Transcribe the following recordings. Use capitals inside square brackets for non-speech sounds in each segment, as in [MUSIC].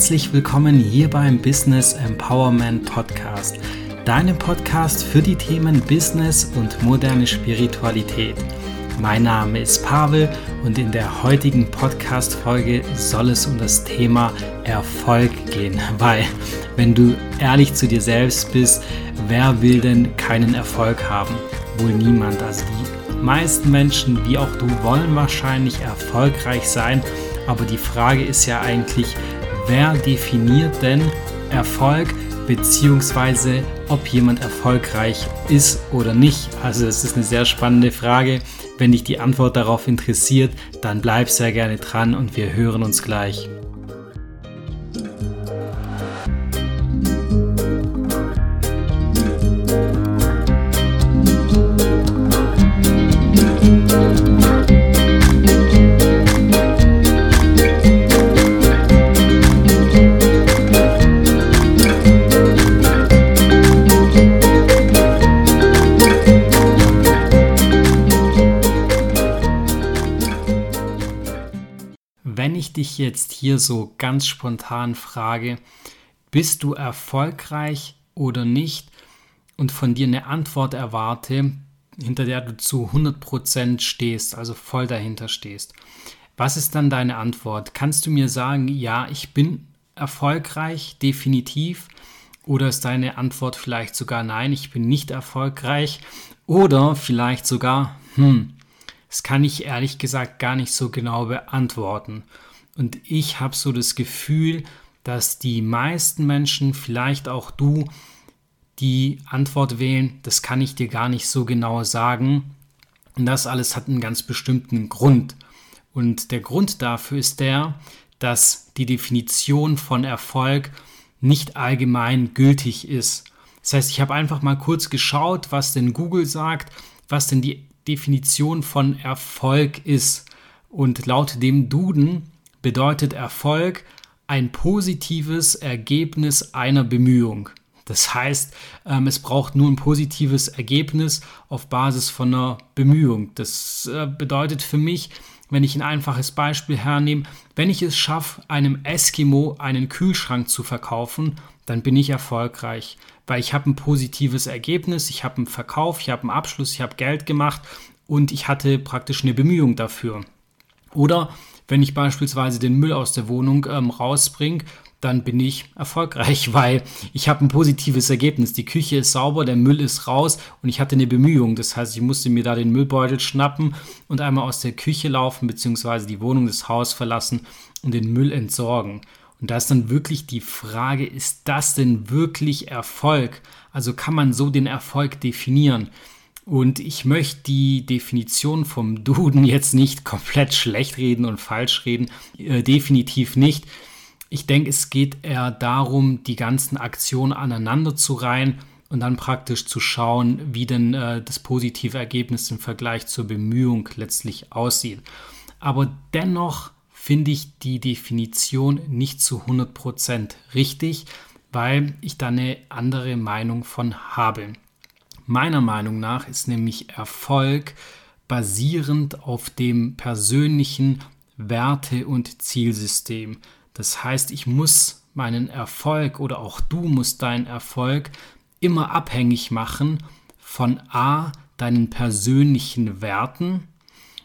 Herzlich willkommen hier beim Business Empowerment Podcast, deinem Podcast für die Themen Business und moderne Spiritualität. Mein Name ist Pavel und in der heutigen Podcast-Folge soll es um das Thema Erfolg gehen. [LAUGHS] Weil, wenn du ehrlich zu dir selbst bist, wer will denn keinen Erfolg haben? Wohl niemand. Also die meisten Menschen, wie auch du, wollen wahrscheinlich erfolgreich sein. Aber die Frage ist ja eigentlich, wer definiert denn Erfolg beziehungsweise ob jemand erfolgreich ist oder nicht? Also es ist eine sehr spannende Frage. Wenn dich die Antwort darauf interessiert, dann bleib sehr gerne dran und wir hören uns gleich. Jetzt hier so ganz spontan frage, bist du erfolgreich oder nicht und von dir eine Antwort erwarte, hinter der du zu 100% stehst, also voll dahinter stehst. Was ist dann deine Antwort? Kannst du mir sagen, ja, ich bin erfolgreich, definitiv? Oder ist deine Antwort vielleicht sogar nein, ich bin nicht erfolgreich? Oder vielleicht sogar, hm, das kann ich ehrlich gesagt gar nicht so genau beantworten. Und ich habe so das Gefühl, dass die meisten Menschen, vielleicht auch du, die Antwort wählen, das kann ich dir gar nicht so genau sagen. Und das alles hat einen ganz bestimmten Grund. Und der Grund dafür ist der, dass die Definition von Erfolg nicht allgemein gültig ist. Das heißt, ich habe einfach mal kurz geschaut, was denn Google sagt, was denn die Definition von Erfolg ist. Und laut dem Duden bedeutet Erfolg ein positives Ergebnis einer Bemühung. Das heißt, ähm, es braucht nur ein positives Ergebnis auf Basis von einer Bemühung. Das äh, bedeutet für mich, wenn ich ein einfaches Beispiel hernehme, wenn ich es schaffe, einem Eskimo einen Kühlschrank zu verkaufen, dann bin ich erfolgreich, weil ich habe ein positives Ergebnis, ich habe einen Verkauf, ich habe einen Abschluss, ich habe Geld gemacht und ich hatte praktisch eine Bemühung dafür. Oder wenn ich beispielsweise den Müll aus der Wohnung ähm, rausbringe, dann bin ich erfolgreich, [LAUGHS] weil ich habe ein positives Ergebnis. Die Küche ist sauber, der Müll ist raus und ich hatte eine Bemühung. Das heißt, ich musste mir da den Müllbeutel schnappen und einmal aus der Küche laufen, beziehungsweise die Wohnung des Hauses verlassen und den Müll entsorgen. Und da ist dann wirklich die Frage, ist das denn wirklich Erfolg? Also kann man so den Erfolg definieren? Und ich möchte die Definition vom Duden jetzt nicht komplett schlecht reden und falsch reden. Äh, definitiv nicht. Ich denke, es geht eher darum, die ganzen Aktionen aneinander zu reihen und dann praktisch zu schauen, wie denn äh, das positive Ergebnis im Vergleich zur Bemühung letztlich aussieht. Aber dennoch finde ich die Definition nicht zu 100% richtig, weil ich da eine andere Meinung von habe. Meiner Meinung nach ist nämlich Erfolg basierend auf dem persönlichen Werte- und Zielsystem. Das heißt, ich muss meinen Erfolg oder auch du musst deinen Erfolg immer abhängig machen von A, deinen persönlichen Werten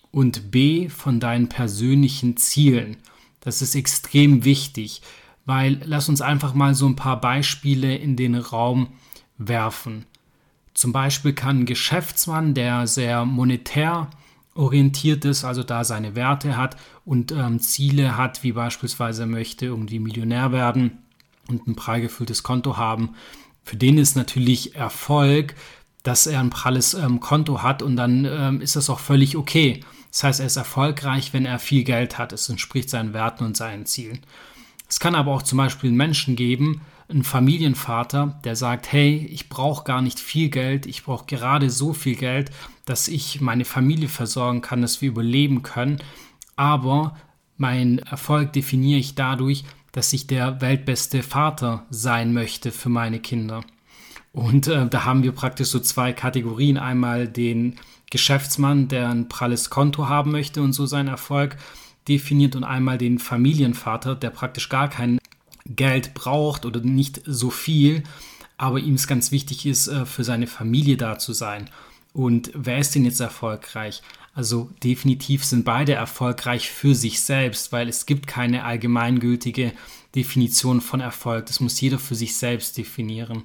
und B, von deinen persönlichen Zielen. Das ist extrem wichtig, weil lass uns einfach mal so ein paar Beispiele in den Raum werfen. Zum Beispiel kann ein Geschäftsmann, der sehr monetär orientiert ist, also da seine Werte hat und ähm, Ziele hat, wie beispielsweise er möchte irgendwie Millionär werden und ein prall gefülltes Konto haben, für den ist natürlich Erfolg, dass er ein pralles ähm, Konto hat und dann ähm, ist das auch völlig okay. Das heißt, er ist erfolgreich, wenn er viel Geld hat. Es entspricht seinen Werten und seinen Zielen. Es kann aber auch zum Beispiel Menschen geben, ein Familienvater, der sagt, hey, ich brauche gar nicht viel Geld, ich brauche gerade so viel Geld, dass ich meine Familie versorgen kann, dass wir überleben können. Aber mein Erfolg definiere ich dadurch, dass ich der weltbeste Vater sein möchte für meine Kinder. Und äh, da haben wir praktisch so zwei Kategorien. Einmal den Geschäftsmann, der ein pralles Konto haben möchte und so seinen Erfolg definiert und einmal den Familienvater, der praktisch gar keinen Geld braucht oder nicht so viel, aber ihm es ganz wichtig ist, äh, für seine Familie da zu sein. Und wer ist denn jetzt erfolgreich? Also definitiv sind beide erfolgreich für sich selbst, weil es gibt keine allgemeingültige Definition von Erfolg. Das muss jeder für sich selbst definieren.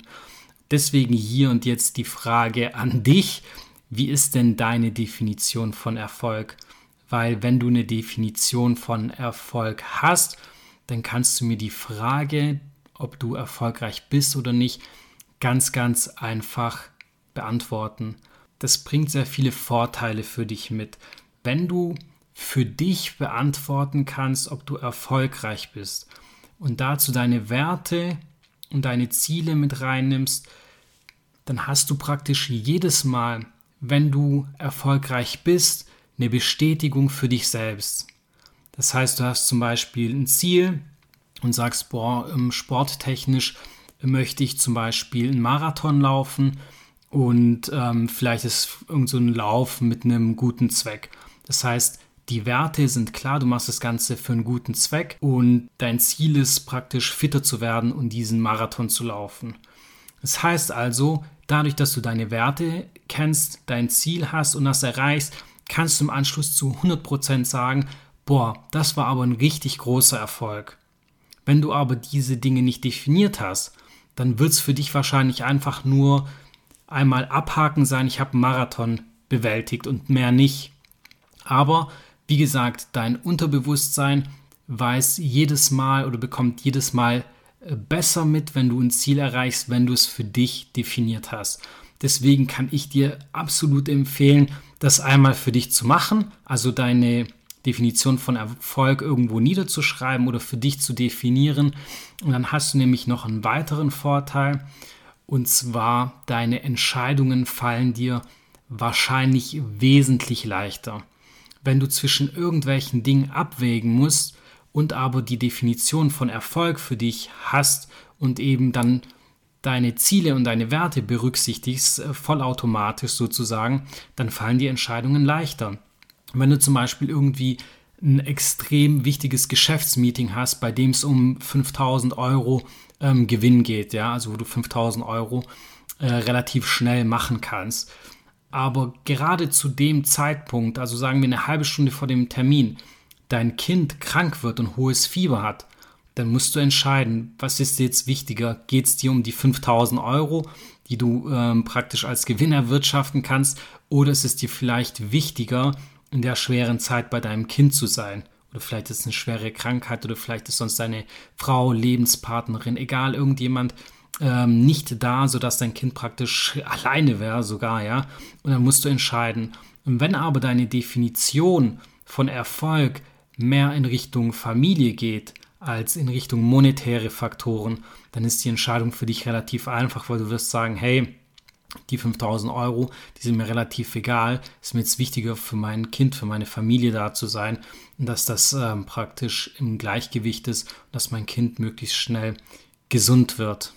Deswegen hier und jetzt die Frage an dich, wie ist denn deine Definition von Erfolg? Weil wenn du eine Definition von Erfolg hast, dann kannst du mir die Frage, ob du erfolgreich bist oder nicht, ganz, ganz einfach beantworten. Das bringt sehr viele Vorteile für dich mit. Wenn du für dich beantworten kannst, ob du erfolgreich bist und dazu deine Werte und deine Ziele mit reinnimmst, dann hast du praktisch jedes Mal, wenn du erfolgreich bist, eine Bestätigung für dich selbst. Das heißt, du hast zum Beispiel ein Ziel und sagst, boah, sporttechnisch möchte ich zum Beispiel einen Marathon laufen und ähm, vielleicht ist irgend so ein Lauf mit einem guten Zweck. Das heißt, die Werte sind klar, du machst das Ganze für einen guten Zweck und dein Ziel ist praktisch fitter zu werden und diesen Marathon zu laufen. Das heißt also, dadurch, dass du deine Werte kennst, dein Ziel hast und das erreichst, kannst du im Anschluss zu 100% sagen, boah, das war aber ein richtig großer Erfolg. Wenn du aber diese Dinge nicht definiert hast, dann wird es für dich wahrscheinlich einfach nur einmal abhaken sein, ich habe einen Marathon bewältigt und mehr nicht. Aber wie gesagt, dein Unterbewusstsein weiß jedes Mal oder bekommt jedes Mal äh, besser mit, wenn du ein Ziel erreichst, wenn du es für dich definiert hast. Deswegen kann ich dir absolut empfehlen, das einmal für dich zu machen, also deine Definition von Erfolg irgendwo niederzuschreiben oder für dich zu definieren. Und dann hast du nämlich noch einen weiteren Vorteil. Und zwar, deine Entscheidungen fallen dir wahrscheinlich wesentlich leichter. Wenn du zwischen irgendwelchen Dingen abwägen musst und aber die Definition von Erfolg für dich hast und eben dann deine Ziele und deine Werte berücksichtigst, äh, vollautomatisch sozusagen, dann fallen die Entscheidungen leichter. Wenn du zum Beispiel irgendwie ein extrem wichtiges Geschäftsmeeting hast, bei dem es um 5000 Euro ähm, Gewinn geht, ja, also wo du 5000 Euro äh, relativ schnell machen kannst. Aber gerade zu dem Zeitpunkt, also sagen wir eine halbe Stunde vor dem Termin, dein Kind krank wird und hohes Fieber hat, dann musst du entscheiden, was ist jetzt wichtiger? Geht es dir um die 5000 Euro, die du ähm, praktisch als Gewinn erwirtschaften kannst, oder ist es dir vielleicht wichtiger, in der schweren Zeit bei deinem Kind zu sein. Oder vielleicht ist es eine schwere Krankheit oder vielleicht ist sonst deine Frau, Lebenspartnerin, egal, irgendjemand ähm, nicht da, sodass dein Kind praktisch alleine wäre sogar, ja. Und dann musst du entscheiden. Und wenn aber deine Definition von Erfolg mehr in Richtung Familie geht, als in Richtung monetäre Faktoren, dann ist die Entscheidung für dich relativ einfach, weil du wirst sagen, hey, die 5000 Euro, die sind mir relativ egal. Ist mir jetzt wichtiger für mein Kind, für meine Familie da zu sein dass das ähm, praktisch im Gleichgewicht ist und dass mein Kind möglichst schnell gesund wird.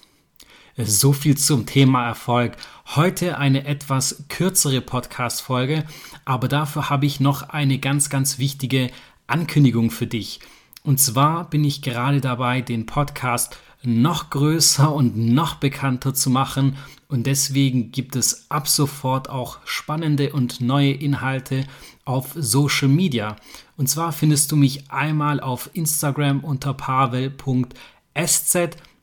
So viel zum Thema Erfolg. Heute eine etwas kürzere Podcast-Folge, aber dafür habe ich noch eine ganz, ganz wichtige Ankündigung für dich. Und zwar bin ich gerade dabei, den Podcast noch größer und noch bekannter zu machen und deswegen gibt es ab sofort auch spannende und neue Inhalte auf Social Media. Und zwar findest du mich einmal auf Instagram unter pavel.sz,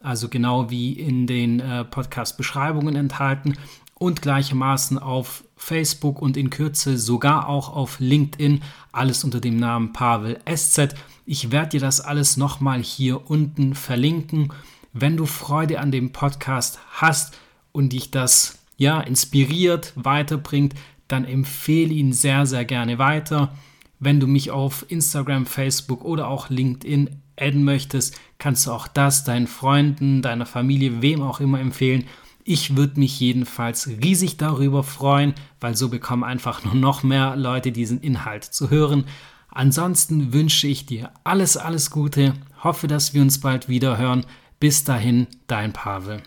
also genau wie in den äh, Podcast-Beschreibungen enthalten, und gleichermaßen auf Facebook und in Kürze sogar auch auf LinkedIn, alles unter dem Namen Pavel SZ. Ich werde dir das alles nochmal hier unten verlinken. Wenn du Freude an dem Podcast hast, und dich das ja inspiriert, weiterbringt, dann empfehle ihn sehr, sehr gerne weiter. Wenn du mich auf Instagram, Facebook oder auch LinkedIn adden möchtest, kannst du auch das deinen Freunden, deiner Familie, wem auch immer empfehlen. Ich würde mich jedenfalls riesig darüber freuen, weil so bekommen einfach nur noch mehr Leute diesen Inhalt zu hören. Ansonsten wünsche ich dir alles, alles Gute, hoffe, dass wir uns bald wieder hören. Bis dahin, dein Pavel.